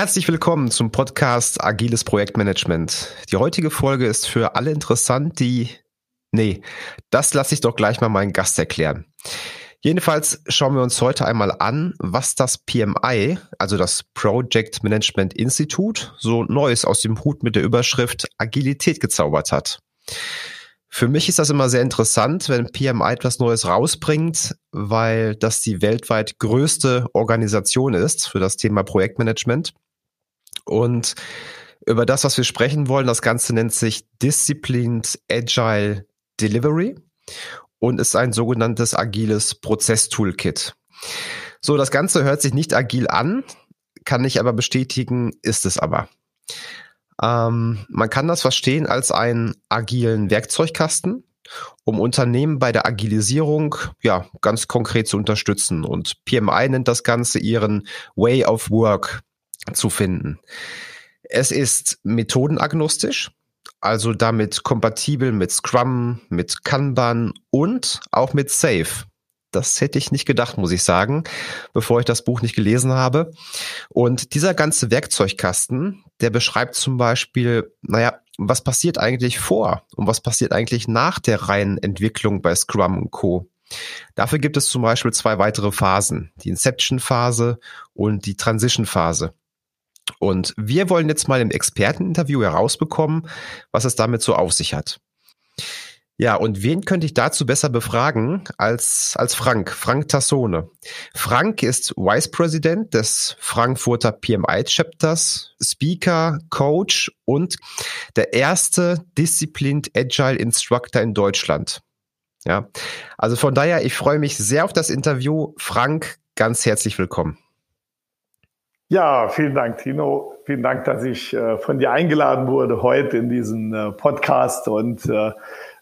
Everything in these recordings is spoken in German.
Herzlich willkommen zum Podcast Agiles Projektmanagement. Die heutige Folge ist für alle interessant, die... Nee, das lasse ich doch gleich mal meinen Gast erklären. Jedenfalls schauen wir uns heute einmal an, was das PMI, also das Project Management Institute, so Neues aus dem Hut mit der Überschrift Agilität gezaubert hat. Für mich ist das immer sehr interessant, wenn PMI etwas Neues rausbringt, weil das die weltweit größte Organisation ist für das Thema Projektmanagement. Und über das, was wir sprechen wollen, das Ganze nennt sich Disciplined Agile Delivery und ist ein sogenanntes agiles Prozess-Toolkit. So, das Ganze hört sich nicht agil an, kann ich aber bestätigen, ist es aber. Ähm, man kann das verstehen als einen agilen Werkzeugkasten, um Unternehmen bei der Agilisierung ja ganz konkret zu unterstützen. Und PMI nennt das Ganze ihren Way of Work zu finden. Es ist methodenagnostisch, also damit kompatibel mit Scrum, mit Kanban und auch mit Safe. Das hätte ich nicht gedacht, muss ich sagen, bevor ich das Buch nicht gelesen habe. Und dieser ganze Werkzeugkasten, der beschreibt zum Beispiel, naja, was passiert eigentlich vor und was passiert eigentlich nach der reinen Entwicklung bei Scrum und Co. Dafür gibt es zum Beispiel zwei weitere Phasen, die Inception-Phase und die Transition-Phase. Und wir wollen jetzt mal im Experteninterview herausbekommen, was es damit so auf sich hat. Ja, und wen könnte ich dazu besser befragen als, als Frank, Frank Tassone. Frank ist Vice President des Frankfurter PMI Chapters, Speaker, Coach und der erste Disciplined Agile Instructor in Deutschland. Ja, also von daher, ich freue mich sehr auf das Interview. Frank, ganz herzlich willkommen. Ja, vielen Dank, Tino. Vielen Dank, dass ich äh, von dir eingeladen wurde heute in diesen äh, Podcast und äh,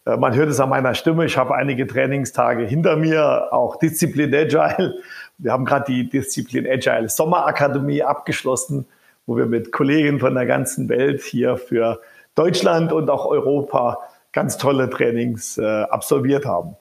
äh, man hört es an meiner Stimme. Ich habe einige Trainingstage hinter mir, auch Disziplin Agile. Wir haben gerade die Disziplin Agile Sommerakademie abgeschlossen, wo wir mit Kollegen von der ganzen Welt hier für Deutschland und auch Europa ganz tolle Trainings äh, absolviert haben.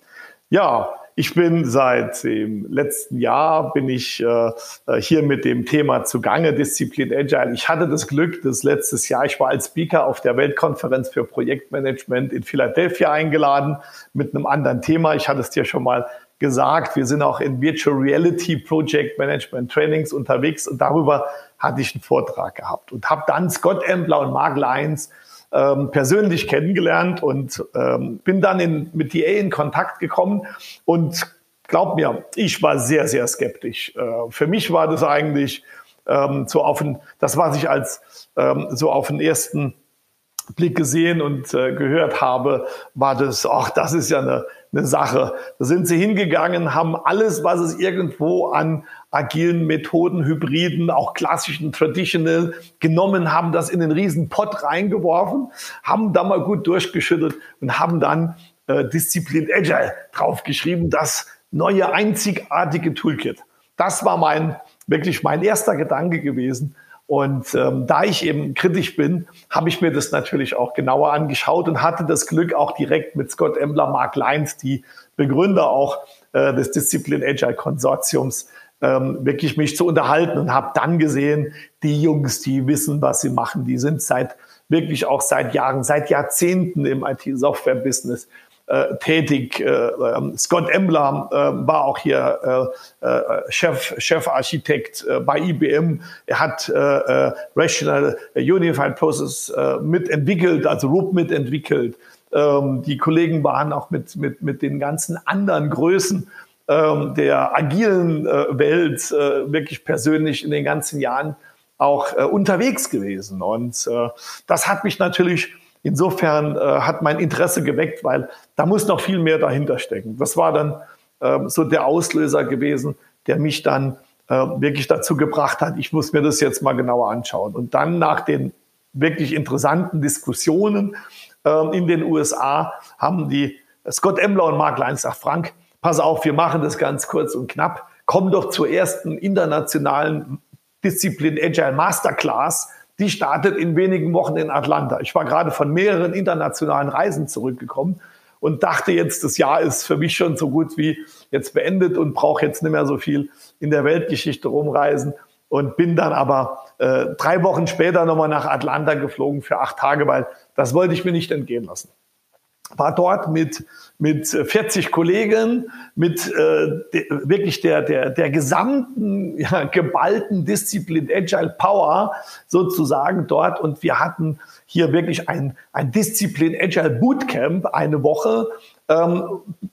Ja, ich bin seit dem letzten Jahr bin ich äh, hier mit dem Thema zugange, Disziplin Agile. Ich hatte das Glück, dass letztes Jahr, ich war als Speaker auf der Weltkonferenz für Projektmanagement in Philadelphia eingeladen mit einem anderen Thema. Ich hatte es dir schon mal gesagt, wir sind auch in Virtual Reality Project Management Trainings unterwegs und darüber hatte ich einen Vortrag gehabt und habe dann Scott Embler und Mark Lyons ähm, persönlich kennengelernt und ähm, bin dann in, mit DA in Kontakt gekommen und glaub mir, ich war sehr, sehr skeptisch. Äh, für mich war das eigentlich ähm, so auf ein, das, was ich als ähm, so auf den ersten Blick gesehen und äh, gehört habe, war das, ach, das ist ja eine, eine Sache. Da sind sie hingegangen, haben alles, was es irgendwo an agilen Methoden, Hybriden, auch klassischen Traditional genommen, haben das in den riesen Pot reingeworfen, haben da mal gut durchgeschüttelt und haben dann äh, Disziplin Agile draufgeschrieben, das neue einzigartige Toolkit. Das war mein wirklich mein erster Gedanke gewesen. Und ähm, da ich eben kritisch bin, habe ich mir das natürlich auch genauer angeschaut und hatte das Glück, auch direkt mit Scott Embler, Mark Lyons, die Begründer auch äh, des Discipline Agile Konsortiums, ähm, wirklich mich zu unterhalten und habe dann gesehen, die Jungs, die wissen, was sie machen, die sind seit wirklich auch seit Jahren, seit Jahrzehnten im IT-Software-Business äh, tätig. Äh, ähm, Scott Embler äh, war auch hier äh, äh, Chef, Chefarchitekt äh, bei IBM. Er hat Rational Unified Process mitentwickelt, also RUP mitentwickelt. Ähm, die Kollegen waren auch mit, mit, mit den ganzen anderen Größen ähm, der agilen Welt wirklich persönlich in den ganzen Jahren auch unterwegs gewesen. Und das hat mich natürlich Insofern äh, hat mein Interesse geweckt, weil da muss noch viel mehr dahinter stecken. Das war dann äh, so der Auslöser gewesen, der mich dann äh, wirklich dazu gebracht hat, ich muss mir das jetzt mal genauer anschauen. Und dann nach den wirklich interessanten Diskussionen äh, in den USA haben die Scott Embler und Mark gesagt, Frank, pass auf, wir machen das ganz kurz und knapp. Komm doch zur ersten internationalen Disziplin Agile Masterclass die startet in wenigen Wochen in Atlanta. Ich war gerade von mehreren internationalen Reisen zurückgekommen und dachte jetzt, das Jahr ist für mich schon so gut wie jetzt beendet und brauche jetzt nicht mehr so viel in der Weltgeschichte rumreisen. und bin dann aber äh, drei Wochen später nochmal nach Atlanta geflogen für acht Tage, weil das wollte ich mir nicht entgehen lassen war dort mit, mit 40 Kollegen, mit äh, de, wirklich der, der, der gesamten ja, geballten Disziplin Agile Power sozusagen dort. Und wir hatten hier wirklich ein, ein Disziplin Agile Bootcamp, eine Woche, ähm,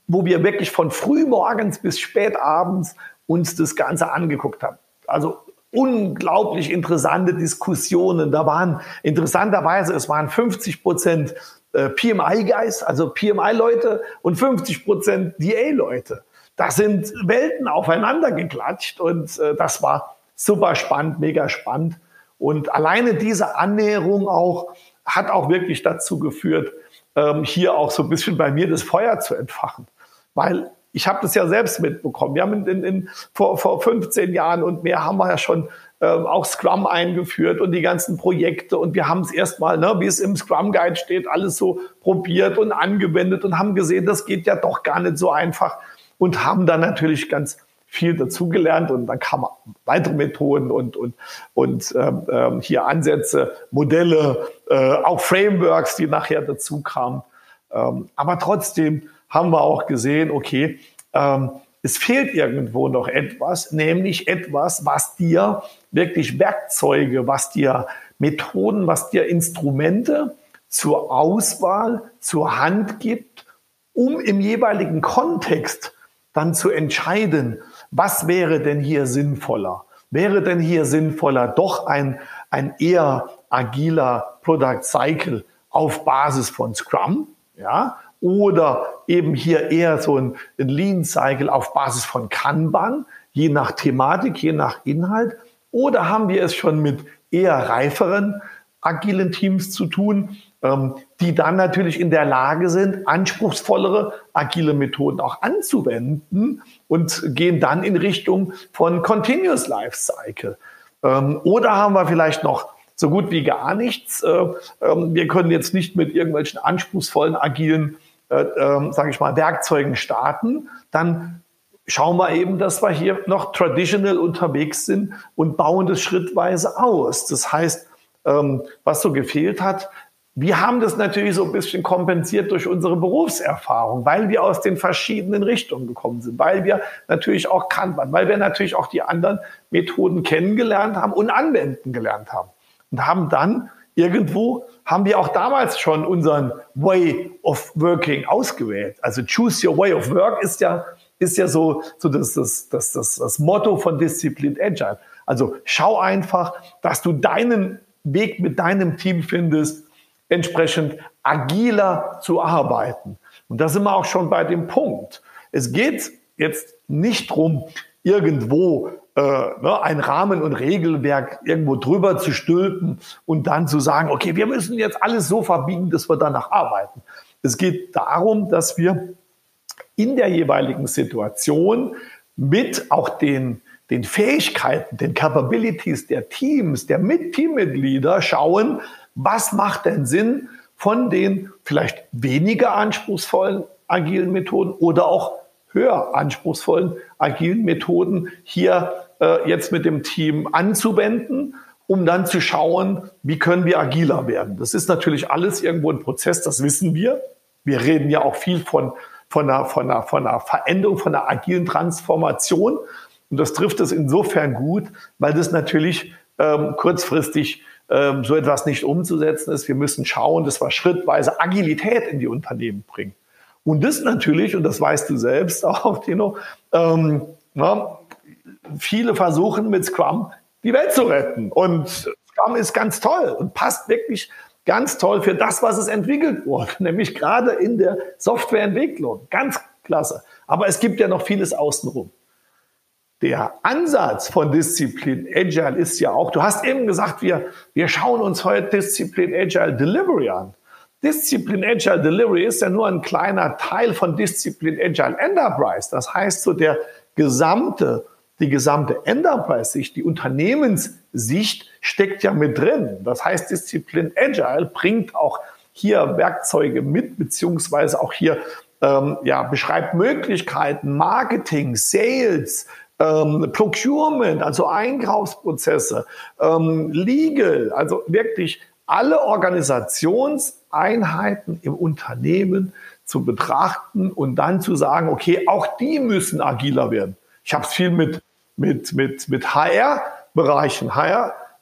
wo wir wirklich von frühmorgens bis spät abends uns das Ganze angeguckt haben. Also unglaublich interessante Diskussionen. Da waren interessanterweise, es waren 50 Prozent äh, PMI-Guys, also PMI-Leute und 50 Prozent DA-Leute. Das sind Welten aufeinander geklatscht und äh, das war super spannend, mega spannend. Und alleine diese Annäherung auch hat auch wirklich dazu geführt, ähm, hier auch so ein bisschen bei mir das Feuer zu entfachen. Weil ich habe das ja selbst mitbekommen. Wir haben in, in, in, vor, vor 15 Jahren und mehr haben wir ja schon ähm, auch Scrum eingeführt und die ganzen Projekte. Und wir haben es erstmal, ne, wie es im Scrum Guide steht, alles so probiert und angewendet und haben gesehen, das geht ja doch gar nicht so einfach und haben dann natürlich ganz viel dazugelernt und dann kamen weitere Methoden und, und, und ähm, ähm, hier Ansätze, Modelle, äh, auch Frameworks, die nachher dazu kamen. Ähm, aber trotzdem haben wir auch gesehen, okay, ähm, es fehlt irgendwo noch etwas, nämlich etwas, was dir wirklich Werkzeuge, was dir Methoden, was dir Instrumente zur Auswahl, zur Hand gibt, um im jeweiligen Kontext dann zu entscheiden, was wäre denn hier sinnvoller? Wäre denn hier sinnvoller doch ein, ein eher agiler Product Cycle auf Basis von Scrum? Ja, oder eben hier eher so ein, ein Lean Cycle auf Basis von Kanban, je nach Thematik, je nach Inhalt. Oder haben wir es schon mit eher reiferen agilen Teams zu tun, ähm, die dann natürlich in der Lage sind, anspruchsvollere agile Methoden auch anzuwenden und gehen dann in Richtung von Continuous Life Cycle. Ähm, oder haben wir vielleicht noch so gut wie gar nichts. Äh, ähm, wir können jetzt nicht mit irgendwelchen anspruchsvollen agilen äh, sage ich mal, Werkzeugen starten, dann schauen wir eben, dass wir hier noch traditional unterwegs sind und bauen das schrittweise aus. Das heißt, ähm, was so gefehlt hat, wir haben das natürlich so ein bisschen kompensiert durch unsere Berufserfahrung, weil wir aus den verschiedenen Richtungen gekommen sind, weil wir natürlich auch Kanban, weil wir natürlich auch die anderen Methoden kennengelernt haben und anwenden gelernt haben und haben dann irgendwo haben wir auch damals schon unseren Way of Working ausgewählt. Also Choose Your Way of Work ist ja, ist ja so, so das, das, das, das, das Motto von Disciplined Agile. Also schau einfach, dass du deinen Weg mit deinem Team findest, entsprechend agiler zu arbeiten. Und da sind wir auch schon bei dem Punkt. Es geht jetzt nicht drum, irgendwo äh, ne, ein Rahmen- und Regelwerk irgendwo drüber zu stülpen und dann zu sagen, okay, wir müssen jetzt alles so verbiegen, dass wir danach arbeiten. Es geht darum, dass wir in der jeweiligen Situation mit auch den, den Fähigkeiten, den Capabilities der Teams, der Teammitglieder schauen, was macht denn Sinn von den vielleicht weniger anspruchsvollen agilen Methoden oder auch höher anspruchsvollen agilen Methoden hier äh, jetzt mit dem Team anzuwenden, um dann zu schauen, wie können wir agiler werden. Das ist natürlich alles irgendwo ein Prozess, das wissen wir. Wir reden ja auch viel von, von, einer, von, einer, von einer Veränderung, von einer agilen Transformation. Und das trifft es insofern gut, weil das natürlich ähm, kurzfristig ähm, so etwas nicht umzusetzen ist. Wir müssen schauen, dass wir schrittweise Agilität in die Unternehmen bringen. Und das natürlich, und das weißt du selbst auch, Tino, ähm, na, viele versuchen mit Scrum die Welt zu retten. Und Scrum ist ganz toll und passt wirklich ganz toll für das, was es entwickelt wurde, nämlich gerade in der Softwareentwicklung. Ganz klasse. Aber es gibt ja noch vieles außenrum. Der Ansatz von Disziplin Agile ist ja auch, du hast eben gesagt, wir, wir schauen uns heute Disziplin Agile Delivery an. Disziplin Agile Delivery ist ja nur ein kleiner Teil von Disziplin Agile Enterprise. Das heißt, so der gesamte die gesamte Enterprise-Sicht, die Unternehmenssicht steckt ja mit drin. Das heißt, Disziplin Agile bringt auch hier Werkzeuge mit, beziehungsweise auch hier ähm, ja, beschreibt Möglichkeiten, Marketing, Sales, ähm, Procurement, also Einkaufsprozesse, ähm, Legal, also wirklich alle Organisationseinheiten im Unternehmen zu betrachten und dann zu sagen, okay, auch die müssen agiler werden. Ich habe es viel mit, mit, mit, mit HR-Bereichen,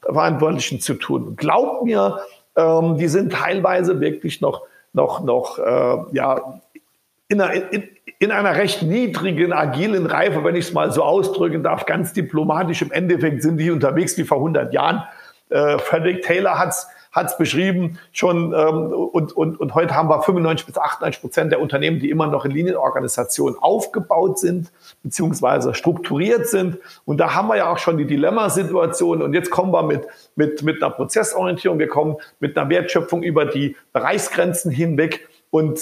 HR-Verantwortlichen zu tun. Glaubt mir, ähm, die sind teilweise wirklich noch, noch, noch äh, ja, in einer, in, in einer recht niedrigen, agilen Reife, wenn ich es mal so ausdrücken darf, ganz diplomatisch. Im Endeffekt sind die unterwegs wie vor 100 Jahren. Äh, Frederick Taylor hat es hat es beschrieben schon ähm, und, und, und heute haben wir 95 bis 98 Prozent der Unternehmen, die immer noch in Linienorganisationen aufgebaut sind beziehungsweise strukturiert sind. Und da haben wir ja auch schon die Dilemmasituation und jetzt kommen wir mit, mit, mit einer Prozessorientierung, wir kommen mit einer Wertschöpfung über die Bereichsgrenzen hinweg und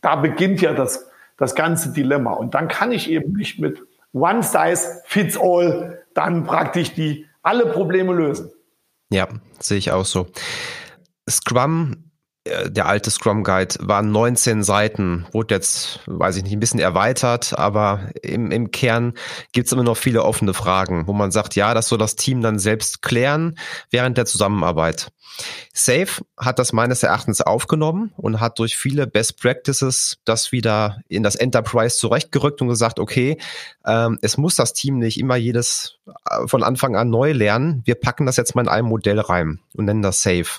da beginnt ja das, das ganze Dilemma. Und dann kann ich eben nicht mit One Size Fits All dann praktisch die alle Probleme lösen. Ja, sehe ich auch so. Scrum, der alte Scrum Guide, war 19 Seiten, wurde jetzt, weiß ich nicht, ein bisschen erweitert, aber im, im Kern gibt es immer noch viele offene Fragen, wo man sagt, ja, das soll das Team dann selbst klären während der Zusammenarbeit. Safe hat das meines Erachtens aufgenommen und hat durch viele Best Practices das wieder in das Enterprise zurechtgerückt und gesagt, okay, ähm, es muss das Team nicht immer jedes äh, von Anfang an neu lernen. Wir packen das jetzt mal in ein Modell rein und nennen das Safe.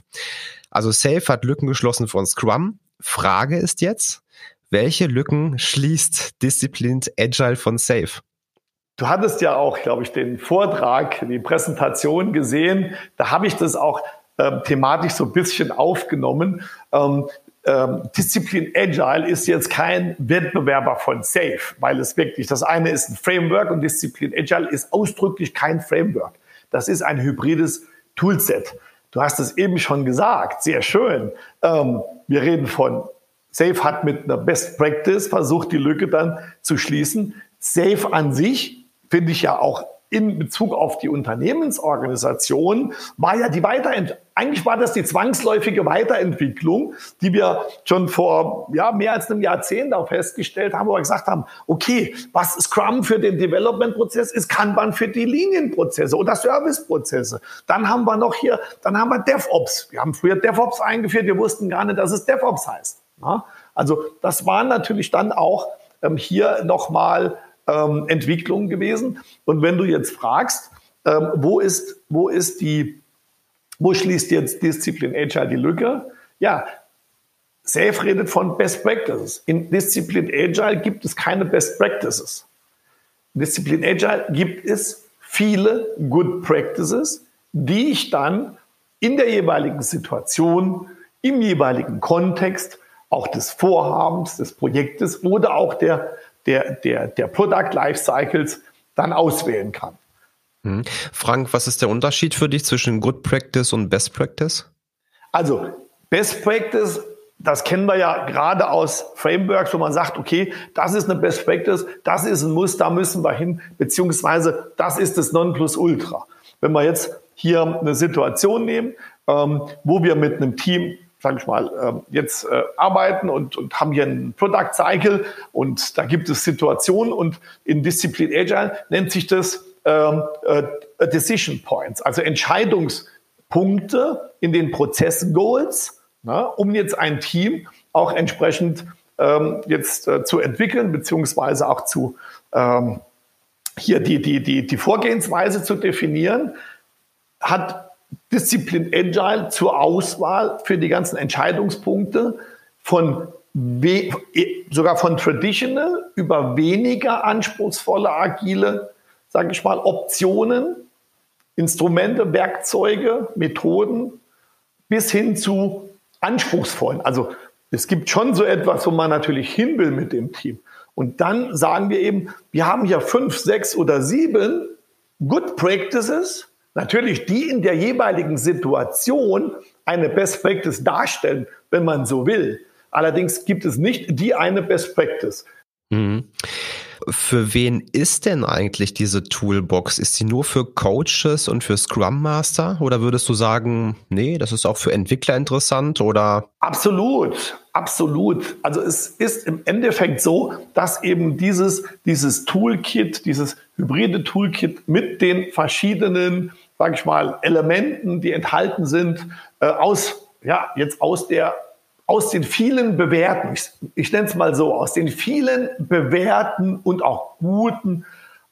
Also Safe hat Lücken geschlossen von Scrum. Frage ist jetzt, welche Lücken schließt Disciplined Agile von Safe? Du hattest ja auch, glaube ich, den Vortrag, die Präsentation gesehen. Da habe ich das auch ähm, thematisch so ein bisschen aufgenommen. Ähm, ähm, Disziplin Agile ist jetzt kein Wettbewerber von Safe, weil es wirklich, das eine ist ein Framework und Disziplin Agile ist ausdrücklich kein Framework. Das ist ein hybrides Toolset. Du hast es eben schon gesagt, sehr schön. Ähm, wir reden von Safe hat mit einer Best Practice versucht, die Lücke dann zu schließen. Safe an sich finde ich ja auch in Bezug auf die Unternehmensorganisation war ja die Weiterentwicklung. Eigentlich war das die zwangsläufige Weiterentwicklung, die wir schon vor ja, mehr als einem Jahrzehnt auch festgestellt haben, wo wir gesagt haben, okay, was Scrum für den Development-Prozess ist, Kanban für die Linienprozesse oder Serviceprozesse. Dann haben wir noch hier, dann haben wir DevOps. Wir haben früher DevOps eingeführt, wir wussten gar nicht, dass es DevOps heißt. Ja? Also das waren natürlich dann auch ähm, hier nochmal ähm, Entwicklungen gewesen. Und wenn du jetzt fragst, ähm, wo ist, wo ist die, wo schließt jetzt Disziplin Agile die Lücke? Ja, Safe redet von Best Practices. In Disziplin Agile gibt es keine Best Practices. In Disziplin Agile gibt es viele Good Practices, die ich dann in der jeweiligen Situation, im jeweiligen Kontext auch des Vorhabens, des Projektes oder auch der der, der, der Product Lifecycles dann auswählen kann. Mhm. Frank, was ist der Unterschied für dich zwischen Good Practice und Best Practice? Also Best Practice, das kennen wir ja gerade aus Frameworks, wo man sagt, okay, das ist eine Best Practice, das ist ein Muss, da müssen wir hin, beziehungsweise das ist das Nonplusultra. Wenn wir jetzt hier eine Situation nehmen, ähm, wo wir mit einem Team sage ich mal, ähm, jetzt äh, arbeiten und, und haben hier einen Product Cycle und da gibt es Situationen und in Discipline Agile nennt sich das ähm, äh, Decision Points, also Entscheidungspunkte in den Prozess Goals, na, um jetzt ein Team auch entsprechend ähm, jetzt äh, zu entwickeln, beziehungsweise auch zu ähm, hier die, die, die, die Vorgehensweise zu definieren, hat Disziplin Agile zur Auswahl für die ganzen Entscheidungspunkte von sogar von traditional über weniger anspruchsvolle, agile, sage ich mal, Optionen, Instrumente, Werkzeuge, Methoden bis hin zu anspruchsvollen. Also es gibt schon so etwas, wo man natürlich hin will mit dem Team. Und dann sagen wir eben, wir haben hier fünf, sechs oder sieben Good Practices, natürlich die in der jeweiligen Situation eine Best Practice darstellen, wenn man so will. Allerdings gibt es nicht die eine Best Practice. Mhm. Für wen ist denn eigentlich diese Toolbox? Ist sie nur für Coaches und für Scrum Master? Oder würdest du sagen, nee, das ist auch für Entwickler interessant oder? Absolut. Absolut. Also es ist im Endeffekt so, dass eben dieses, dieses Toolkit, dieses hybride Toolkit mit den verschiedenen, sage ich mal, Elementen, die enthalten sind, äh, aus, ja, jetzt aus der, aus den vielen bewährten, ich, ich nenne es mal so, aus den vielen bewährten und auch guten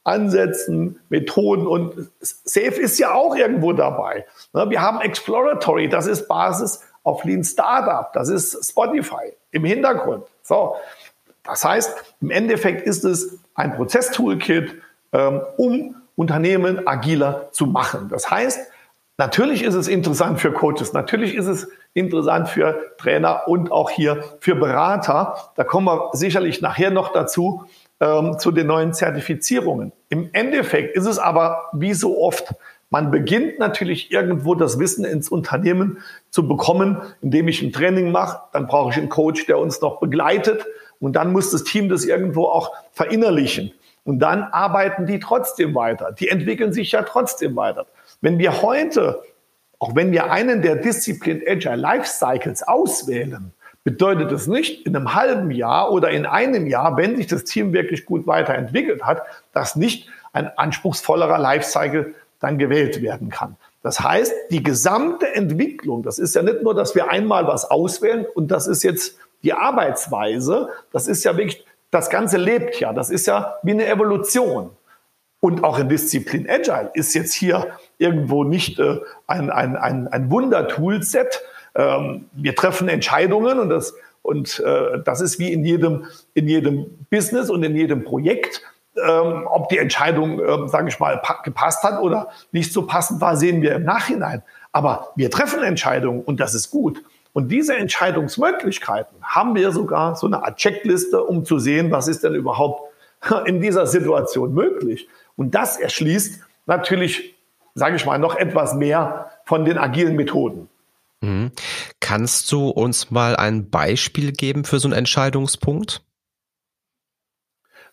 Ansätzen, Methoden und Safe ist ja auch irgendwo dabei. Ne, wir haben Exploratory, das ist Basis auf Lean Startup, das ist Spotify im Hintergrund. So, das heißt, im Endeffekt ist es ein Prozesstoolkit, ähm, um Unternehmen agiler zu machen. Das heißt, natürlich ist es interessant für Coaches, natürlich ist es interessant für Trainer und auch hier für Berater. Da kommen wir sicherlich nachher noch dazu, ähm, zu den neuen Zertifizierungen. Im Endeffekt ist es aber wie so oft, man beginnt natürlich irgendwo das Wissen ins Unternehmen zu bekommen, indem ich ein Training mache. Dann brauche ich einen Coach, der uns noch begleitet. Und dann muss das Team das irgendwo auch verinnerlichen. Und dann arbeiten die trotzdem weiter. Die entwickeln sich ja trotzdem weiter. Wenn wir heute, auch wenn wir einen der Disziplin Agile Life Cycles auswählen, bedeutet es nicht in einem halben Jahr oder in einem Jahr, wenn sich das Team wirklich gut weiterentwickelt hat, dass nicht ein anspruchsvollerer Lifecycle dann gewählt werden kann. Das heißt, die gesamte Entwicklung, das ist ja nicht nur, dass wir einmal was auswählen und das ist jetzt die Arbeitsweise, das ist ja wirklich, das Ganze lebt ja, das ist ja wie eine Evolution. Und auch in Disziplin Agile ist jetzt hier irgendwo nicht äh, ein, ein, ein, ein Wunder-Toolset. Ähm, wir treffen Entscheidungen und das, und äh, das ist wie in jedem, in jedem Business und in jedem Projekt ähm, ob die Entscheidung, ähm, sage ich mal, gepasst hat oder nicht so passend war, sehen wir im Nachhinein. Aber wir treffen Entscheidungen und das ist gut. Und diese Entscheidungsmöglichkeiten haben wir sogar so eine Art Checkliste, um zu sehen, was ist denn überhaupt in dieser Situation möglich. Und das erschließt natürlich, sage ich mal, noch etwas mehr von den agilen Methoden. Mhm. Kannst du uns mal ein Beispiel geben für so einen Entscheidungspunkt?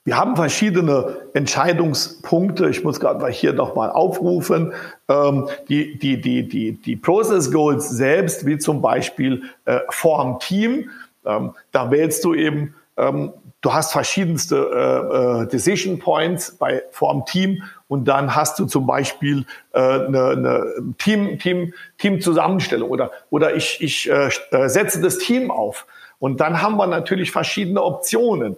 Wir haben verschiedene Entscheidungspunkte. Ich muss gerade mal hier nochmal aufrufen. Ähm, die, die, die, die, die Process Goals selbst, wie zum Beispiel äh, Form Team. Ähm, da wählst du eben, ähm, du hast verschiedenste äh, äh, Decision Points bei Form Team und dann hast du zum Beispiel äh, eine, eine Team, Team, Team-Zusammenstellung oder, oder ich, ich äh, äh, setze das Team auf. Und dann haben wir natürlich verschiedene Optionen.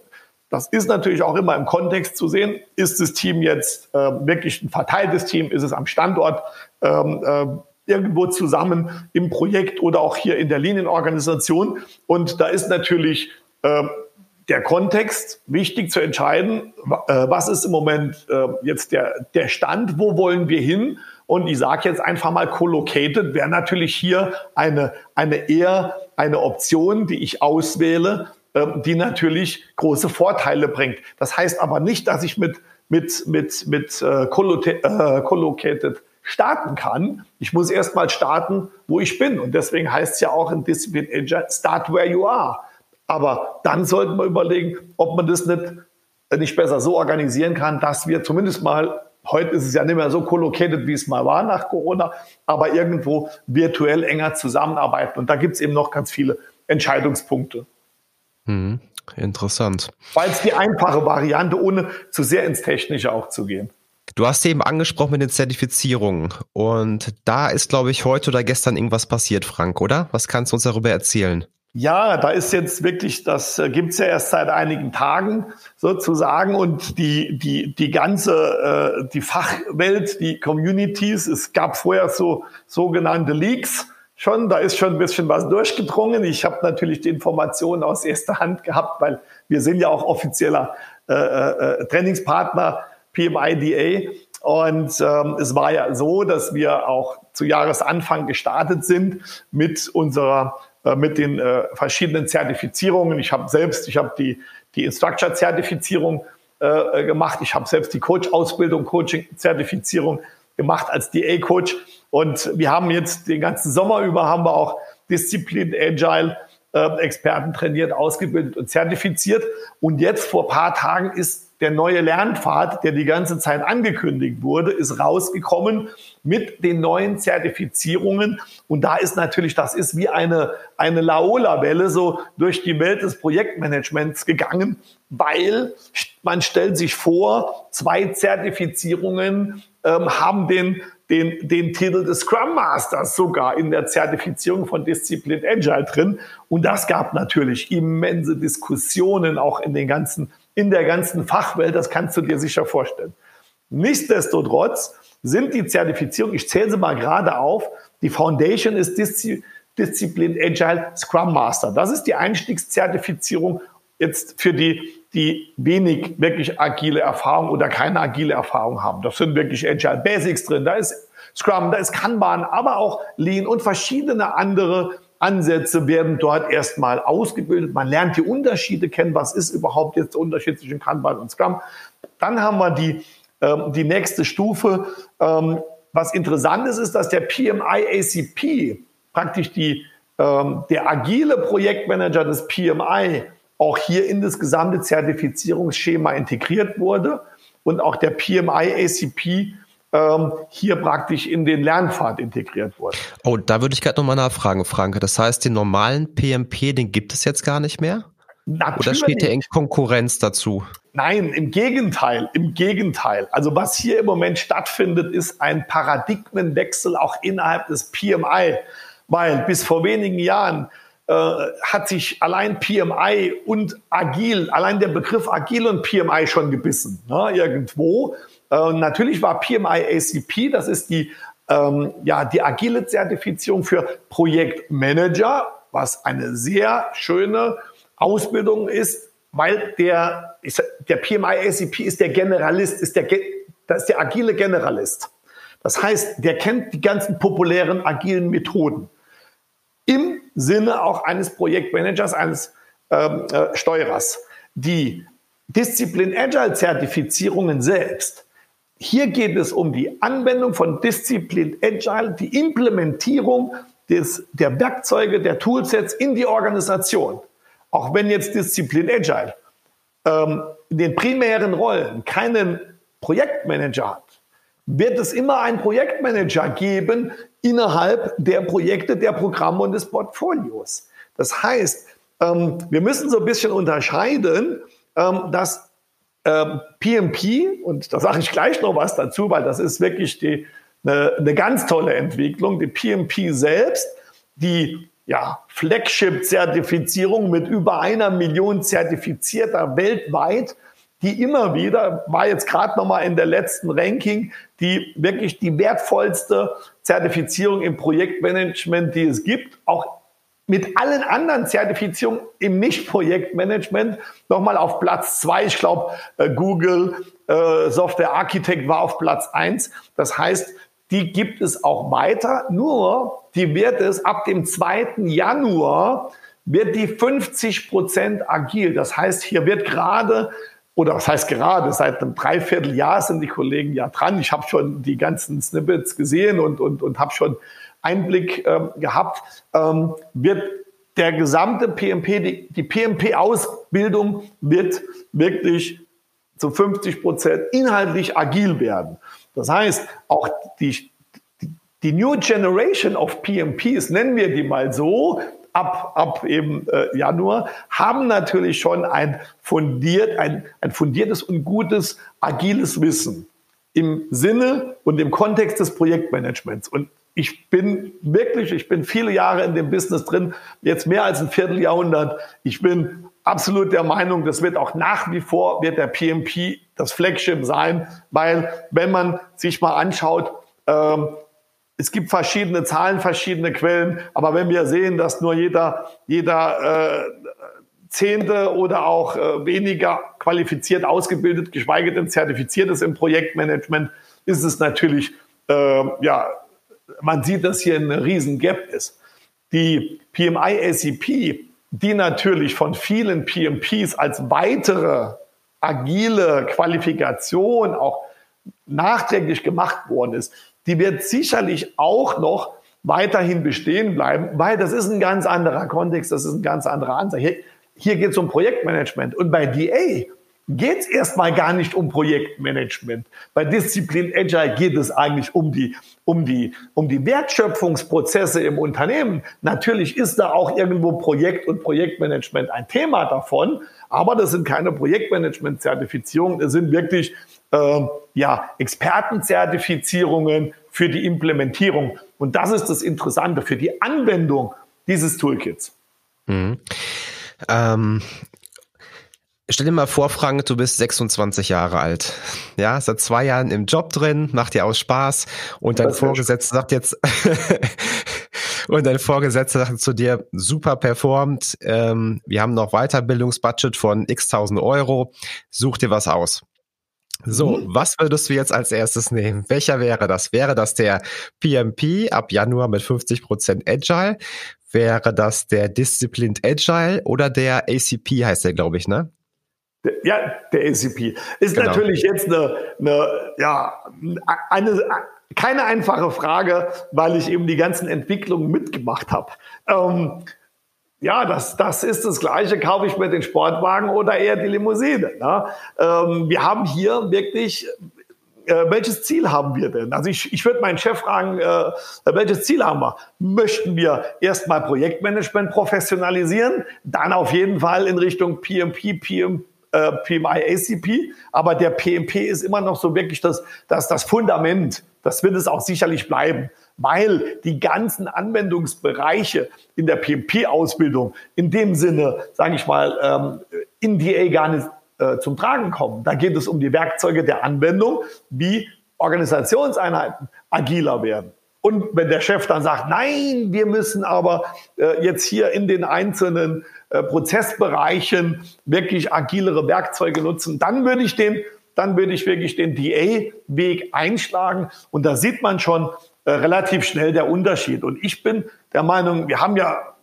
Das ist natürlich auch immer im Kontext zu sehen. Ist das Team jetzt äh, wirklich ein verteiltes Team? Ist es am Standort ähm, äh, irgendwo zusammen im Projekt oder auch hier in der Linienorganisation? Und da ist natürlich äh, der Kontext wichtig zu entscheiden. Äh, was ist im Moment äh, jetzt der, der Stand? Wo wollen wir hin? Und ich sage jetzt einfach mal, collocated wäre natürlich hier eine, eine eher eine Option, die ich auswähle, ähm, die natürlich große Vorteile bringt. Das heißt aber nicht, dass ich mit, mit, mit, mit äh, äh Collocated starten kann. Ich muss erst mal starten, wo ich bin. Und deswegen heißt es ja auch in Discipline Agile, start where you are. Aber dann sollten wir überlegen, ob man das nicht, äh, nicht besser so organisieren kann, dass wir zumindest mal, heute ist es ja nicht mehr so collocated, wie es mal war nach Corona, aber irgendwo virtuell enger zusammenarbeiten. Und da gibt es eben noch ganz viele Entscheidungspunkte. Mhm. Interessant. Weil es die einfache Variante, ohne zu sehr ins Technische auch zu gehen. Du hast eben angesprochen mit den Zertifizierungen und da ist, glaube ich, heute oder gestern irgendwas passiert, Frank, oder? Was kannst du uns darüber erzählen? Ja, da ist jetzt wirklich, das äh, gibt's ja erst seit einigen Tagen sozusagen und die, die, die ganze, äh, die Fachwelt, die Communities, es gab vorher so sogenannte Leaks, schon, da ist schon ein bisschen was durchgedrungen. Ich habe natürlich die Informationen aus erster Hand gehabt, weil wir sind ja auch offizieller äh, äh, Trainingspartner PMIDA. Und ähm, es war ja so, dass wir auch zu Jahresanfang gestartet sind mit unserer, mit den äh, verschiedenen Zertifizierungen. Ich habe selbst, ich habe die die Instructor-Zertifizierung äh, gemacht. Ich habe selbst die Coach-Ausbildung, Coaching-Zertifizierung gemacht als DA-Coach. Und wir haben jetzt den ganzen Sommer über haben wir auch Disziplin Agile äh, Experten trainiert, ausgebildet und zertifiziert. Und jetzt vor paar Tagen ist der neue Lernpfad, der die ganze Zeit angekündigt wurde, ist rausgekommen mit den neuen Zertifizierungen. Und da ist natürlich, das ist wie eine, eine Laola-Welle so durch die Welt des Projektmanagements gegangen, weil man stellt sich vor, zwei Zertifizierungen ähm, haben den den, den Titel des Scrum Masters sogar in der Zertifizierung von Disziplin Agile drin. Und das gab natürlich immense Diskussionen auch in den ganzen in der ganzen Fachwelt, das kannst du dir sicher vorstellen. Nichtsdestotrotz sind die Zertifizierungen, ich zähle sie mal gerade auf, die Foundation ist Diszi Disziplin Agile Scrum Master. Das ist die Einstiegszertifizierung jetzt für die, die wenig wirklich agile Erfahrung oder keine agile Erfahrung haben. Das sind wirklich Agile Basics drin. Da ist Scrum, da ist Kanban, aber auch Lean und verschiedene andere Ansätze werden dort erstmal ausgebildet. Man lernt die Unterschiede kennen. Was ist überhaupt jetzt der Unterschied zwischen Kanban und Scrum? Dann haben wir die, ähm, die nächste Stufe. Ähm, was interessant ist, ist, dass der PMI ACP praktisch die, ähm, der agile Projektmanager des PMI auch hier in das gesamte Zertifizierungsschema integriert wurde und auch der PMI ACP ähm, hier praktisch in den Lernpfad integriert wurde. Oh, da würde ich gerade nochmal nachfragen, Franke. Das heißt, den normalen PMP, den gibt es jetzt gar nicht mehr? Natürlich. Oder steht der in Konkurrenz dazu? Nein, im Gegenteil, im Gegenteil. Also was hier im Moment stattfindet, ist ein Paradigmenwechsel auch innerhalb des PMI, weil bis vor wenigen Jahren äh, hat sich allein PMI und Agil, allein der Begriff Agil und PMI schon gebissen, ne, irgendwo. Äh, natürlich war PMI ACP, das ist die, ähm, ja, die agile Zertifizierung für Projektmanager, was eine sehr schöne Ausbildung ist, weil der, der PMI ACP ist der Generalist, ist der, das ist der agile Generalist. Das heißt, der kennt die ganzen populären agilen Methoden. Im Sinne auch eines Projektmanagers, eines ähm, äh, Steuerers. Die Disziplin Agile Zertifizierungen selbst hier geht es um die Anwendung von Disziplin Agile, die Implementierung des, der Werkzeuge, der Toolsets in die Organisation. Auch wenn jetzt Disziplin Agile ähm, in den primären Rollen keinen Projektmanager hat, wird es immer einen Projektmanager geben innerhalb der Projekte, der Programme und des Portfolios. Das heißt, ähm, wir müssen so ein bisschen unterscheiden, ähm, dass ähm, PMP, und da sage ich gleich noch was dazu, weil das ist wirklich die, eine, eine ganz tolle Entwicklung. Die PMP selbst, die ja, Flagship-Zertifizierung mit über einer Million Zertifizierter weltweit, die immer wieder, war jetzt gerade nochmal in der letzten Ranking, die wirklich die wertvollste Zertifizierung im Projektmanagement, die es gibt, auch mit allen anderen Zertifizierungen im Nicht-Projektmanagement nochmal auf Platz zwei. Ich glaube, äh, Google äh, Software Architect war auf Platz eins. Das heißt, die gibt es auch weiter. Nur, die wird es ab dem 2. Januar wird die 50 Prozent agil. Das heißt, hier wird gerade oder was heißt gerade, seit einem Dreivierteljahr sind die Kollegen ja dran. Ich habe schon die ganzen Snippets gesehen und, und, und habe schon Einblick ähm, gehabt, ähm, wird der gesamte PMP, die, die PMP-Ausbildung wird wirklich zu 50 Prozent inhaltlich agil werden. Das heißt, auch die, die, die New Generation of PMPs, nennen wir die mal so, ab, ab eben äh, Januar, haben natürlich schon ein, fundiert, ein, ein fundiertes und gutes agiles Wissen im Sinne und im Kontext des Projektmanagements. Und ich bin wirklich, ich bin viele Jahre in dem Business drin, jetzt mehr als ein Vierteljahrhundert. Ich bin absolut der Meinung, das wird auch nach wie vor, wird der PMP das Flagship sein, weil wenn man sich mal anschaut, ähm, es gibt verschiedene Zahlen, verschiedene Quellen, aber wenn wir sehen, dass nur jeder, jeder äh, Zehnte oder auch äh, weniger qualifiziert ausgebildet, geschweige denn zertifiziert ist im Projektmanagement, ist es natürlich äh, ja man sieht, dass hier ein riesen Gap ist. Die PMI-ACP, die natürlich von vielen PMPs als weitere agile Qualifikation auch nachträglich gemacht worden ist, die wird sicherlich auch noch weiterhin bestehen bleiben, weil das ist ein ganz anderer Kontext, das ist ein ganz anderer Ansatz. Hier, hier geht es um Projektmanagement. Und bei DA geht es erstmal gar nicht um Projektmanagement. Bei Disziplin Agile geht es eigentlich um die, um die, um die Wertschöpfungsprozesse im Unternehmen. Natürlich ist da auch irgendwo Projekt und Projektmanagement ein Thema davon, aber das sind keine Projektmanagement-Zertifizierungen, das sind wirklich äh, ja, Expertenzertifizierungen für die Implementierung. Und das ist das Interessante für die Anwendung dieses Toolkits. Mhm. Ähm, Stell dir mal vor, Frank, du bist 26 Jahre alt. Ja, seit zwei Jahren im Job drin, macht dir aus Spaß und dein Vorgesetzter sagt jetzt, und dein Vorgesetzter sagt zu dir, super performt, ähm, wir haben noch Weiterbildungsbudget von x tausend Euro, such dir was aus. So, mhm. was würdest du jetzt als erstes nehmen? Welcher wäre das? Wäre das der PMP ab Januar mit 50% Agile? Wäre das der Disciplined Agile oder der ACP heißt der, glaube ich, ne? Ja, der ACP. Ist genau. natürlich jetzt eine, eine, ja, eine, keine einfache Frage, weil ich eben die ganzen Entwicklungen mitgemacht habe. Ähm, ja, das, das ist das Gleiche. Kaufe ich mir den Sportwagen oder eher die Limousine? Ne? Ähm, wir haben hier wirklich äh, welches Ziel haben wir denn? Also ich, ich würde meinen Chef fragen, äh, welches Ziel haben wir? Möchten wir erstmal Projektmanagement professionalisieren, dann auf jeden Fall in Richtung PMP, PM, äh, PMI, ACP, aber der PMP ist immer noch so wirklich das, das, das Fundament. Das wird es auch sicherlich bleiben, weil die ganzen Anwendungsbereiche in der PMP-Ausbildung in dem Sinne, sage ich mal, ähm, in DA gar nicht äh, zum Tragen kommen. Da geht es um die Werkzeuge der Anwendung, wie Organisationseinheiten agiler werden. Und wenn der Chef dann sagt, nein, wir müssen aber äh, jetzt hier in den einzelnen äh, Prozessbereichen wirklich agilere Werkzeuge nutzen, dann würde ich den, dann würde ich wirklich den DA-Weg einschlagen. Und da sieht man schon äh, relativ schnell der Unterschied. Und ich bin der Meinung, wir haben ja,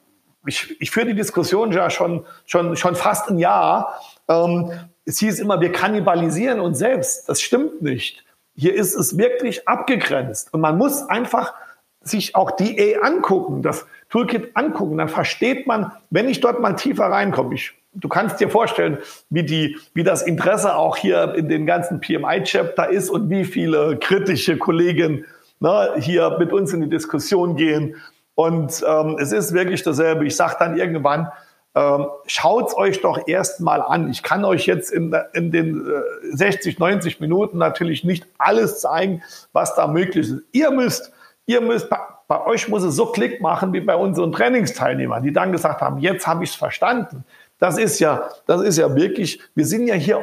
ich, ich führe die Diskussion ja schon, schon, schon fast ein Jahr. Ähm, es hieß immer, wir kannibalisieren uns selbst. Das stimmt nicht. Hier ist es wirklich abgegrenzt. Und man muss einfach sich auch DA angucken, das Toolkit angucken. Dann versteht man, wenn ich dort mal tiefer reinkomme, ich, du kannst dir vorstellen, wie, die, wie das Interesse auch hier in den ganzen PMI-Chapter ist und wie viele kritische Kollegen ne, hier mit uns in die Diskussion gehen. Und ähm, es ist wirklich dasselbe. Ich sage dann irgendwann, ähm, Schaut euch doch erst mal an. Ich kann euch jetzt in, in den äh, 60, 90 Minuten natürlich nicht alles zeigen, was da möglich ist. Ihr müsst, ihr müsst, bei, euch muss es so Klick machen wie bei unseren Trainingsteilnehmern, die dann gesagt haben, jetzt habe ich es verstanden. Das ist ja, das ist ja wirklich, wir sind ja hier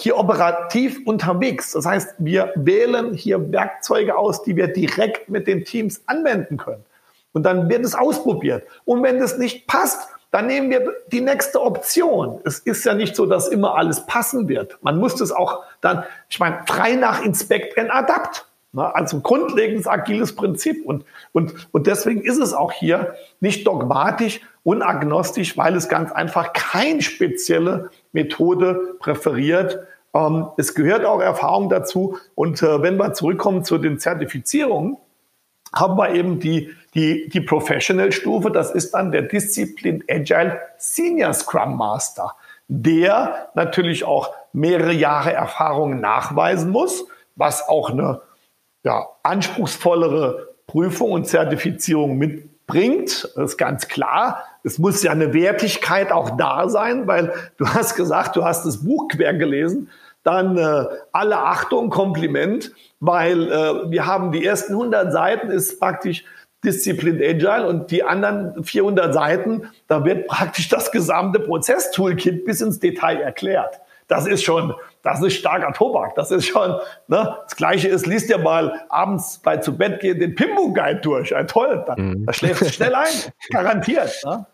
hier operativ unterwegs. Das heißt, wir wählen hier Werkzeuge aus, die wir direkt mit den Teams anwenden können. Und dann wird es ausprobiert. Und wenn es nicht passt, dann nehmen wir die nächste Option. Es ist ja nicht so, dass immer alles passen wird. Man muss es auch dann, ich meine, frei nach Inspect and Adapt. Ne? Also grundlegendes agiles Prinzip. Und, und, und deswegen ist es auch hier nicht dogmatisch und agnostisch, weil es ganz einfach keine spezielle Methode präferiert. Ähm, es gehört auch Erfahrung dazu. Und äh, wenn wir zurückkommen zu den Zertifizierungen, haben wir eben die, die, die Professional-Stufe, das ist dann der Disziplin Agile Senior Scrum Master, der natürlich auch mehrere Jahre Erfahrung nachweisen muss, was auch eine ja, anspruchsvollere Prüfung und Zertifizierung mitbringt. Das ist ganz klar. Es muss ja eine Wertigkeit auch da sein, weil du hast gesagt, du hast das Buch quer gelesen dann äh, alle Achtung, Kompliment, weil äh, wir haben die ersten 100 Seiten ist praktisch Disziplin Agile und die anderen 400 Seiten, da wird praktisch das gesamte Prozess-Toolkit bis ins Detail erklärt. Das ist schon, das ist starker Tobak. Das ist schon, ne? Das Gleiche ist, liest dir mal abends bei zu Bett gehen den Pimbo Guide durch. Ein toll, da, mhm. da schläft du schnell ein. Garantiert, ne?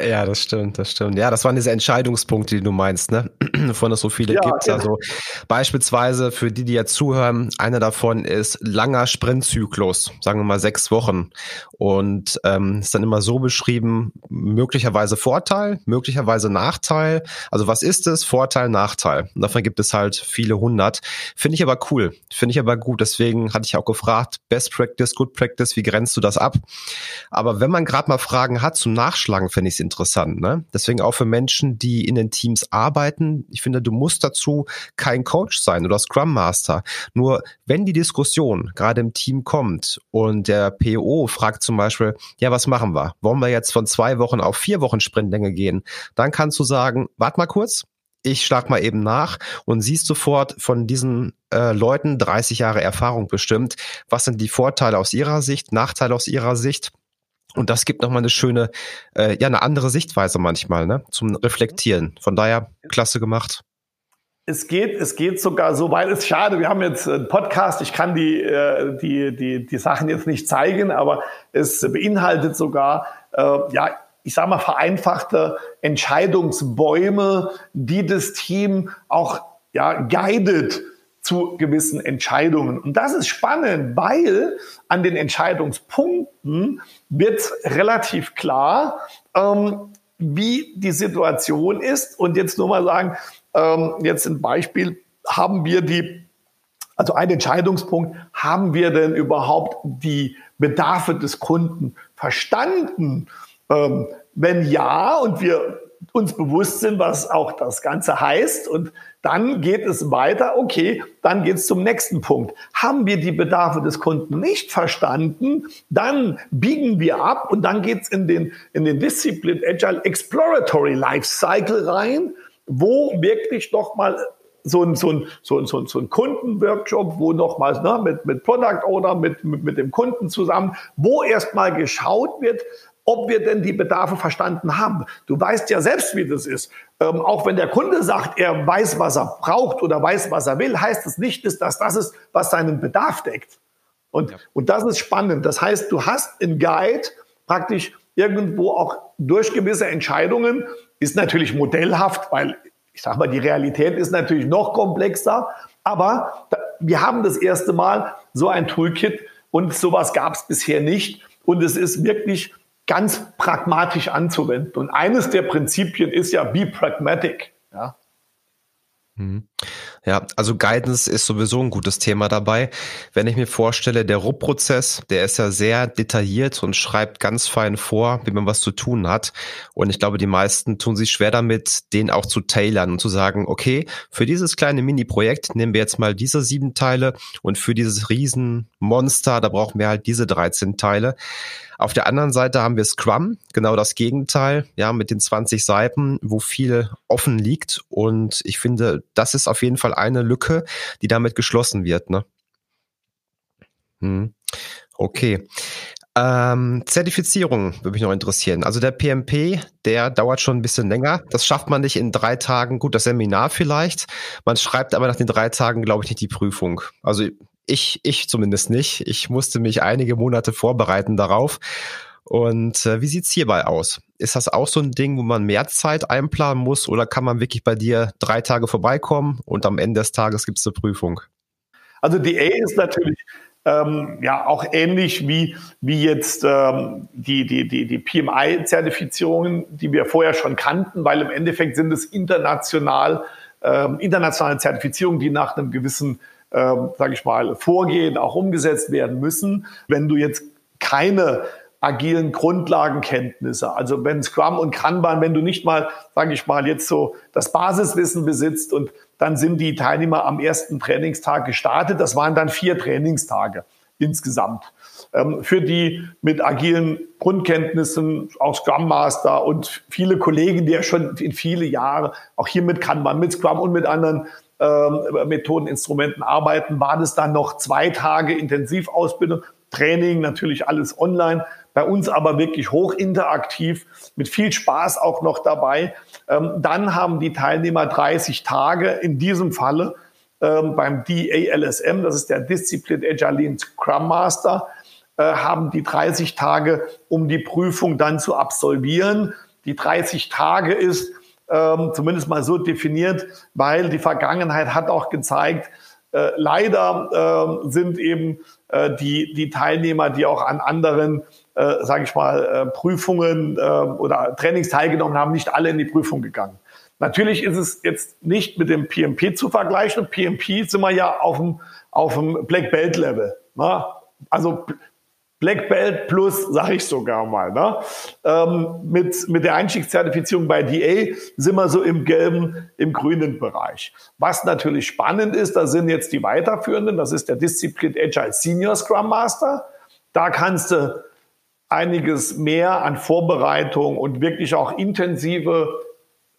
Ja, das stimmt, das stimmt. Ja, das waren diese Entscheidungspunkte, die du meinst, ne? Von es so viele ja, gibt. Genau. Also beispielsweise für die, die jetzt zuhören, einer davon ist langer Sprintzyklus, sagen wir mal sechs Wochen. Und ähm, ist dann immer so beschrieben, möglicherweise Vorteil, möglicherweise Nachteil. Also was ist es? Vorteil, Nachteil. Und davon gibt es halt viele hundert. Finde ich aber cool, finde ich aber gut. Deswegen hatte ich auch gefragt, Best Practice, Good Practice, wie grenzt du das ab? Aber wenn man gerade mal Fragen hat zum Nachschlagen, finde ich es interessant. Ne? Deswegen auch für Menschen, die in den Teams arbeiten. Ich finde, du musst dazu kein Coach sein oder Scrum Master. Nur wenn die Diskussion gerade im Team kommt und der PO fragt zum Beispiel, ja, was machen wir? Wollen wir jetzt von zwei Wochen auf vier Wochen Sprintlänge gehen? Dann kannst du sagen, warte mal kurz, ich schlag mal eben nach und siehst sofort von diesen äh, Leuten 30 Jahre Erfahrung bestimmt, was sind die Vorteile aus ihrer Sicht, Nachteile aus ihrer Sicht. Und das gibt nochmal eine schöne, äh, ja, eine andere Sichtweise manchmal, ne, zum Reflektieren. Von daher, klasse gemacht. Es geht, es geht sogar so weit. Es ist schade, wir haben jetzt einen Podcast. Ich kann die, äh, die, die, die Sachen jetzt nicht zeigen, aber es beinhaltet sogar, äh, ja, ich sage mal, vereinfachte Entscheidungsbäume, die das Team auch ja, guidet zu gewissen Entscheidungen. Und das ist spannend, weil an den Entscheidungspunkten wird relativ klar, ähm, wie die Situation ist. Und jetzt nur mal sagen, ähm, jetzt ein Beispiel, haben wir die, also ein Entscheidungspunkt, haben wir denn überhaupt die Bedarfe des Kunden verstanden? Ähm, wenn ja und wir uns bewusst sind, was auch das Ganze heißt und dann geht es weiter, okay, dann geht es zum nächsten Punkt. Haben wir die Bedarfe des Kunden nicht verstanden, dann biegen wir ab und dann geht es in den, in den Discipline Agile Exploratory Life Cycle rein, wo wirklich doch mal so ein, so ein, so ein, so ein, so ein Kundenworkshop, wo nochmals ne, mit, mit Product Owner, mit, mit, mit dem Kunden zusammen, wo erstmal geschaut wird, ob wir denn die Bedarfe verstanden haben. Du weißt ja selbst, wie das ist. Ähm, auch wenn der Kunde sagt, er weiß, was er braucht oder weiß, was er will, heißt es nicht, dass das ist, was seinen Bedarf deckt. Und, ja. und das ist spannend. Das heißt, du hast in Guide praktisch irgendwo auch durch gewisse Entscheidungen, ist natürlich modellhaft, weil ich sage mal, die Realität ist natürlich noch komplexer, aber wir haben das erste Mal so ein Toolkit und sowas gab es bisher nicht. Und es ist wirklich ganz pragmatisch anzuwenden. Und eines der Prinzipien ist ja be pragmatic. Ja. Mhm. Ja, also Guidance ist sowieso ein gutes Thema dabei. Wenn ich mir vorstelle, der RUP-Prozess, der ist ja sehr detailliert und schreibt ganz fein vor, wie man was zu tun hat. Und ich glaube, die meisten tun sich schwer damit, den auch zu tailern und zu sagen, okay, für dieses kleine Mini-Projekt nehmen wir jetzt mal diese sieben Teile und für dieses Riesenmonster, da brauchen wir halt diese 13 Teile. Auf der anderen Seite haben wir Scrum, genau das Gegenteil, ja, mit den 20 Seiten, wo viel offen liegt. Und ich finde, das ist auf jeden Fall eine Lücke, die damit geschlossen wird. Ne? Hm. Okay. Ähm, Zertifizierung würde mich noch interessieren. Also der PMP, der dauert schon ein bisschen länger. Das schafft man nicht in drei Tagen. Gut, das Seminar vielleicht. Man schreibt aber nach den drei Tagen, glaube ich, nicht die Prüfung. Also ich, ich zumindest nicht. Ich musste mich einige Monate vorbereiten darauf. Und äh, wie sieht's hierbei aus? Ist das auch so ein Ding, wo man mehr Zeit einplanen muss oder kann man wirklich bei dir drei Tage vorbeikommen und am Ende des Tages gibt's eine Prüfung? Also die A ist natürlich ähm, ja auch ähnlich wie, wie jetzt ähm, die, die, die, die PMI-Zertifizierungen, die wir vorher schon kannten, weil im Endeffekt sind es international, ähm, internationale Zertifizierungen, die nach einem gewissen ähm, sage ich mal, Vorgehen auch umgesetzt werden müssen. Wenn du jetzt keine agilen Grundlagenkenntnisse, also wenn Scrum und Kanban, wenn du nicht mal, sage ich mal, jetzt so das Basiswissen besitzt und dann sind die Teilnehmer am ersten Trainingstag gestartet. Das waren dann vier Trainingstage insgesamt. Ähm, für die mit agilen Grundkenntnissen, auch Scrum Master und viele Kollegen, die ja schon in viele Jahre auch hier mit Kanban, mit Scrum und mit anderen ähm, Methoden, Instrumenten arbeiten, war das dann noch zwei Tage Intensivausbildung, Training, natürlich alles online. Bei uns aber wirklich hochinteraktiv, mit viel Spaß auch noch dabei. Ähm, dann haben die Teilnehmer 30 Tage in diesem Falle ähm, beim DALSM, das ist der Discipline Agile Scrum Master, äh, haben die 30 Tage, um die Prüfung dann zu absolvieren. Die 30 Tage ist, ähm, zumindest mal so definiert, weil die Vergangenheit hat auch gezeigt, äh, leider sind eben äh, die, die Teilnehmer, die auch an anderen, äh, sage ich mal, äh, Prüfungen äh, oder Trainings teilgenommen haben, nicht alle in die Prüfung gegangen. Natürlich ist es jetzt nicht mit dem PMP zu vergleichen. PMP sind wir ja auf dem, auf dem Black Belt Level. Ne? Also Black Belt Plus, sage ich sogar mal. Ne? Ähm, mit, mit der Einstiegszertifizierung bei DA sind wir so im gelben, im grünen Bereich. Was natürlich spannend ist, da sind jetzt die weiterführenden, das ist der Disziplin Agile Senior Scrum Master. Da kannst du einiges mehr an Vorbereitung und wirklich auch intensive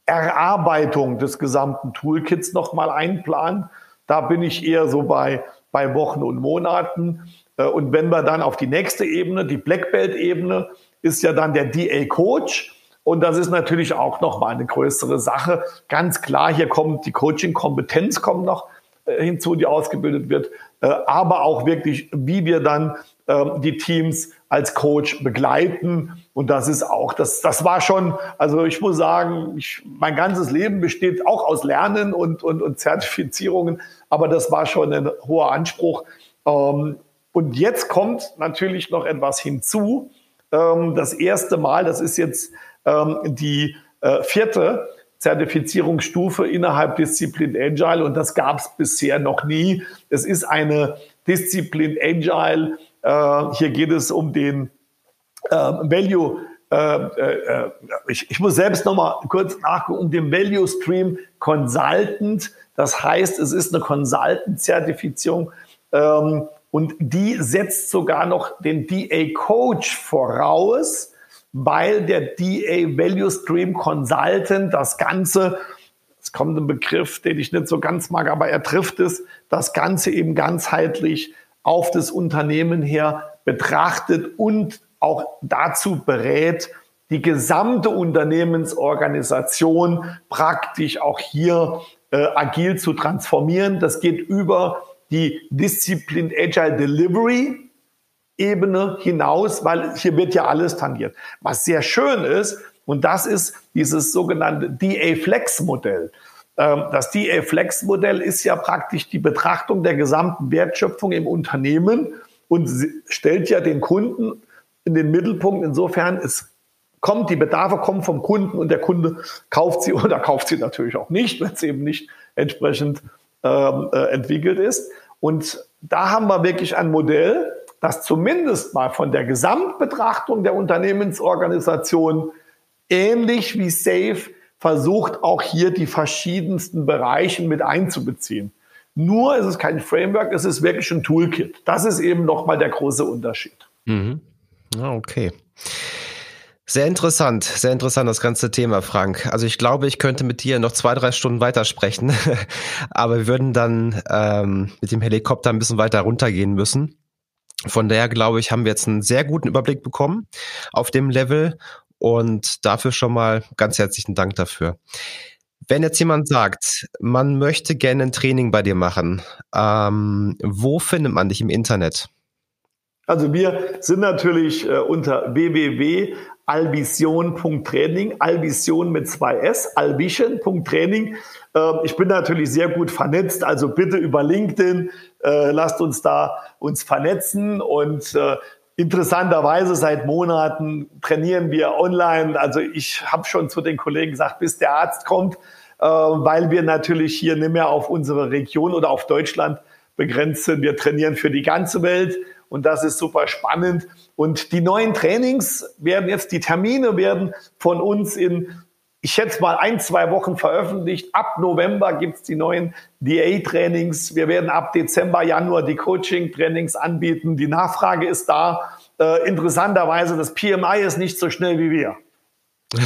Erarbeitung des gesamten Toolkits nochmal einplanen. Da bin ich eher so bei, bei Wochen und Monaten. Äh, und wenn wir dann auf die nächste Ebene, die Black Belt Ebene, ist ja dann der DA Coach. Und das ist natürlich auch nochmal eine größere Sache. Ganz klar, hier kommt die Coaching-Kompetenz kommt noch äh, hinzu, die ausgebildet wird, äh, aber auch wirklich, wie wir dann ähm, die Teams als Coach begleiten. Und das ist auch, das, das war schon, also ich muss sagen, ich, mein ganzes Leben besteht auch aus Lernen und, und, und Zertifizierungen, aber das war schon ein hoher Anspruch. Ähm, und jetzt kommt natürlich noch etwas hinzu. Ähm, das erste Mal, das ist jetzt ähm, die äh, vierte Zertifizierungsstufe innerhalb Disziplin Agile und das gab es bisher noch nie. Es ist eine Disziplin Agile. Äh, hier geht es um den äh, Value. ich, ich muss selbst noch mal kurz nachgucken, um den Value Stream Consultant. Das heißt, es ist eine Consultant-Zertifizierung. Ähm, und die setzt sogar noch den DA Coach voraus, weil der DA Value Stream Consultant das Ganze, es kommt ein Begriff, den ich nicht so ganz mag, aber er trifft es, das Ganze eben ganzheitlich auf das Unternehmen her betrachtet und auch dazu berät, die gesamte Unternehmensorganisation praktisch auch hier äh, agil zu transformieren. Das geht über die Disziplin Agile Delivery Ebene hinaus, weil hier wird ja alles tangiert. Was sehr schön ist, und das ist dieses sogenannte DA Flex Modell. Ähm, das DA Flex Modell ist ja praktisch die Betrachtung der gesamten Wertschöpfung im Unternehmen und stellt ja den Kunden in den Mittelpunkt. Insofern es kommt, die Bedarfe kommen vom Kunden und der Kunde kauft sie oder kauft sie natürlich auch nicht, wenn es eben nicht entsprechend ähm, äh, entwickelt ist. Und da haben wir wirklich ein Modell, das zumindest mal von der Gesamtbetrachtung der Unternehmensorganisation ähnlich wie SAFE versucht, auch hier die verschiedensten Bereiche mit einzubeziehen. Nur ist es kein Framework, es ist wirklich ein Toolkit. Das ist eben nochmal der große Unterschied. Mhm. Ah, okay. Sehr interessant, sehr interessant das ganze Thema, Frank. Also ich glaube, ich könnte mit dir noch zwei, drei Stunden weitersprechen, aber wir würden dann ähm, mit dem Helikopter ein bisschen weiter runtergehen müssen. Von daher glaube ich, haben wir jetzt einen sehr guten Überblick bekommen auf dem Level und dafür schon mal ganz herzlichen Dank dafür. Wenn jetzt jemand sagt, man möchte gerne ein Training bei dir machen, ähm, wo findet man dich im Internet? Also wir sind natürlich äh, unter www.alvision.training, Alvision mit zwei S, alvision.training. Äh, ich bin natürlich sehr gut vernetzt, also bitte über LinkedIn, äh, lasst uns da uns vernetzen und äh, Interessanterweise seit Monaten trainieren wir online. Also ich habe schon zu den Kollegen gesagt, bis der Arzt kommt, äh, weil wir natürlich hier nicht mehr auf unsere Region oder auf Deutschland begrenzt sind. Wir trainieren für die ganze Welt und das ist super spannend. Und die neuen Trainings werden jetzt, die Termine werden von uns in, ich schätze mal, ein, zwei Wochen veröffentlicht. Ab November gibt's die neuen DA-Trainings. Wir werden ab Dezember, Januar die Coaching-Trainings anbieten. Die Nachfrage ist da. Äh, interessanterweise, das PMI ist nicht so schnell wie wir.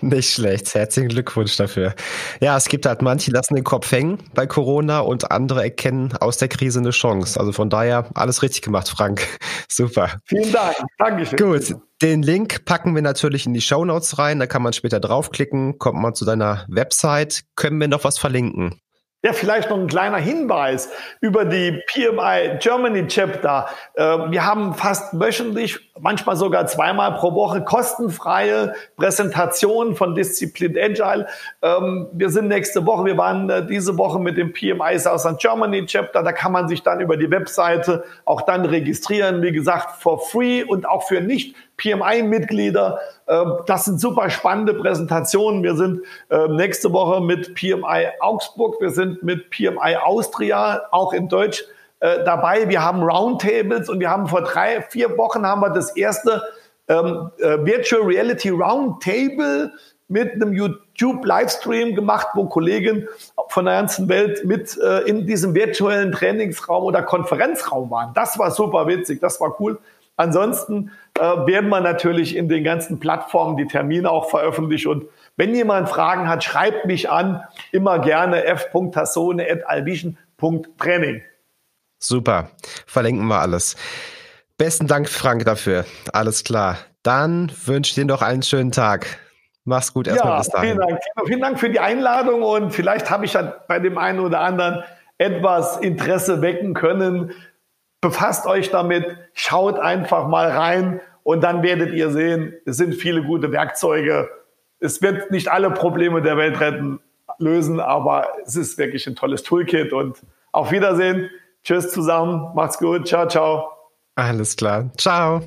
Nicht schlecht. Herzlichen Glückwunsch dafür. Ja, es gibt halt manche, lassen den Kopf hängen bei Corona und andere erkennen aus der Krise eine Chance. Also von daher alles richtig gemacht, Frank. Super. Vielen Dank. Dankeschön. Gut. Den Link packen wir natürlich in die Show Notes rein. Da kann man später draufklicken, kommt man zu deiner Website. Können wir noch was verlinken? Ja, vielleicht noch ein kleiner Hinweis über die PMI Germany Chapter. Ähm, wir haben fast wöchentlich, manchmal sogar zweimal pro Woche kostenfreie Präsentationen von Disziplin Agile. Ähm, wir sind nächste Woche, wir waren äh, diese Woche mit dem PMI Southern Germany Chapter. Da kann man sich dann über die Webseite auch dann registrieren. Wie gesagt, for free und auch für nicht PMI-Mitglieder. Ähm, das sind super spannende Präsentationen. Wir sind ähm, nächste Woche mit PMI Augsburg, wir sind mit PMI Austria, auch in Deutsch äh, dabei. Wir haben Roundtables und wir haben vor drei, vier Wochen haben wir das erste ähm, äh, Virtual Reality Roundtable mit einem YouTube-Livestream gemacht, wo Kollegen von der ganzen Welt mit äh, in diesem virtuellen Trainingsraum oder Konferenzraum waren. Das war super witzig, das war cool. Ansonsten äh, werden wir natürlich in den ganzen Plattformen die Termine auch veröffentlicht und wenn jemand Fragen hat, schreibt mich an, immer gerne f.tassone.alvision.training. Super, verlinken wir alles. Besten Dank, Frank, dafür. Alles klar. Dann wünsche ich dir noch einen schönen Tag. Mach's gut erstmal ja, bis dahin. Vielen Dank. Vielen Dank für die Einladung und vielleicht habe ich ja bei dem einen oder anderen etwas Interesse wecken können. Befasst euch damit, schaut einfach mal rein und dann werdet ihr sehen, es sind viele gute Werkzeuge. Es wird nicht alle Probleme der Welt retten, lösen, aber es ist wirklich ein tolles Toolkit und auf Wiedersehen. Tschüss zusammen, macht's gut, ciao, ciao. Alles klar, ciao.